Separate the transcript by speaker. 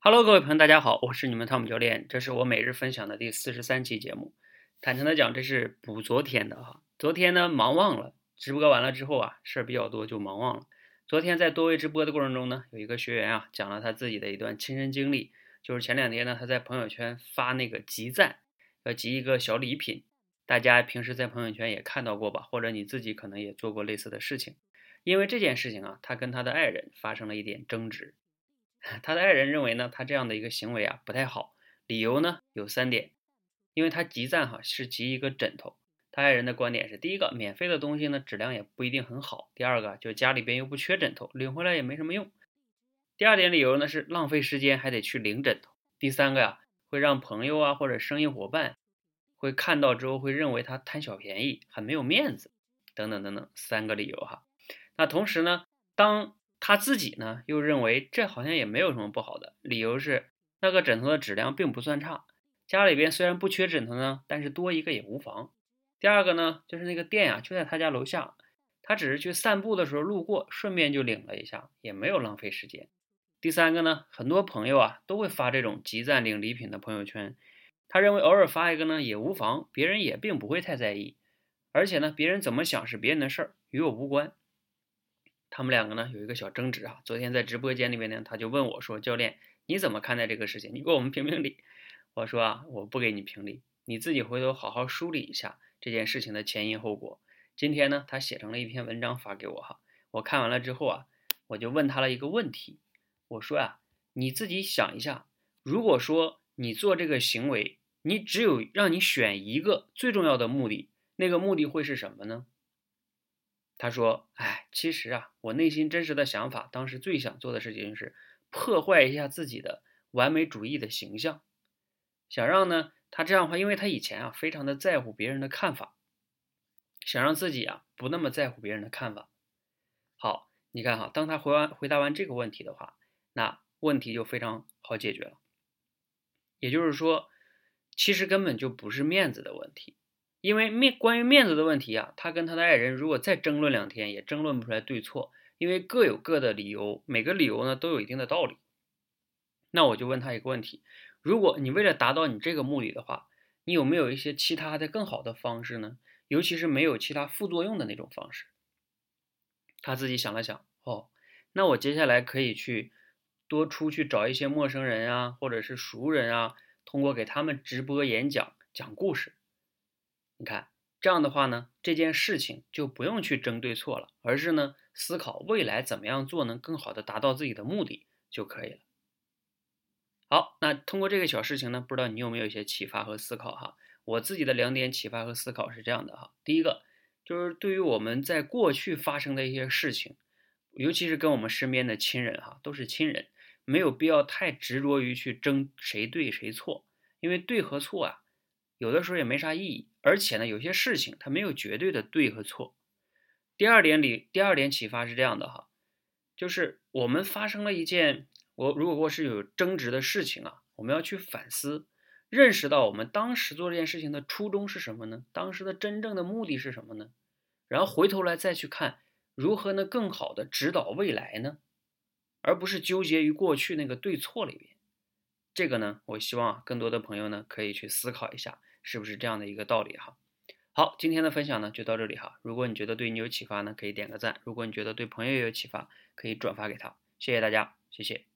Speaker 1: Hello，各位朋友，大家好，我是你们汤姆教练，这是我每日分享的第四十三期节目。坦诚的讲，这是补昨天的哈。昨天呢，忙忘了，直播完了之后啊，事儿比较多，就忙忘了。昨天在多位直播的过程中呢，有一个学员啊，讲了他自己的一段亲身经历，就是前两天呢，他在朋友圈发那个集赞，要集一个小礼品。大家平时在朋友圈也看到过吧，或者你自己可能也做过类似的事情。因为这件事情啊，他跟他的爱人发生了一点争执。他的爱人认为呢，他这样的一个行为啊不太好，理由呢有三点。因为他集赞哈是集一个枕头，他爱人的观点是：第一个，免费的东西呢质量也不一定很好；第二个，就家里边又不缺枕头，领回来也没什么用；第二点理由呢是浪费时间，还得去领枕头；第三个呀，会让朋友啊或者生意伙伴会看到之后会认为他贪小便宜，很没有面子，等等等等三个理由哈。那同时呢，当他自己呢，又认为这好像也没有什么不好的，理由是那个枕头的质量并不算差，家里边虽然不缺枕头呢，但是多一个也无妨。第二个呢，就是那个店呀就在他家楼下，他只是去散步的时候路过，顺便就领了一下，也没有浪费时间。第三个呢，很多朋友啊都会发这种集赞领礼品的朋友圈，他认为偶尔发一个呢也无妨，别人也并不会太在意，而且呢，别人怎么想是别人的事儿，与我无关。他们两个呢有一个小争执啊，昨天在直播间里面呢，他就问我说：“教练，你怎么看待这个事情？你给我们评评理。”我说啊，我不给你评理，你自己回头好好梳理一下这件事情的前因后果。今天呢，他写成了一篇文章发给我哈，我看完了之后啊，我就问他了一个问题，我说啊，你自己想一下，如果说你做这个行为，你只有让你选一个最重要的目的，那个目的会是什么呢？他说：“哎，其实啊，我内心真实的想法，当时最想做的事情是破坏一下自己的完美主义的形象，想让呢他这样的话，因为他以前啊非常的在乎别人的看法，想让自己啊不那么在乎别人的看法。好，你看哈，当他回完回答完这个问题的话，那问题就非常好解决了。也就是说，其实根本就不是面子的问题。”因为面关于面子的问题啊，他跟他的爱人如果再争论两天，也争论不出来对错，因为各有各的理由，每个理由呢都有一定的道理。那我就问他一个问题：如果你为了达到你这个目的的话，你有没有一些其他的更好的方式呢？尤其是没有其他副作用的那种方式。他自己想了想，哦，那我接下来可以去多出去找一些陌生人啊，或者是熟人啊，通过给他们直播演讲讲故事。你看这样的话呢，这件事情就不用去争对错了，而是呢思考未来怎么样做能更好的达到自己的目的就可以了。好，那通过这个小事情呢，不知道你有没有一些启发和思考哈？我自己的两点启发和思考是这样的哈。第一个就是对于我们在过去发生的一些事情，尤其是跟我们身边的亲人哈，都是亲人，没有必要太执着于去争谁对谁错，因为对和错啊。有的时候也没啥意义，而且呢，有些事情它没有绝对的对和错。第二点里，第二点启发是这样的哈，就是我们发生了一件，我如果说是有争执的事情啊，我们要去反思，认识到我们当时做这件事情的初衷是什么呢？当时的真正的目的是什么呢？然后回头来再去看如何能更好的指导未来呢？而不是纠结于过去那个对错里边。这个呢，我希望更多的朋友呢可以去思考一下。是不是这样的一个道理哈？好，今天的分享呢就到这里哈。如果你觉得对你有启发呢，可以点个赞；如果你觉得对朋友也有启发，可以转发给他。谢谢大家，谢谢。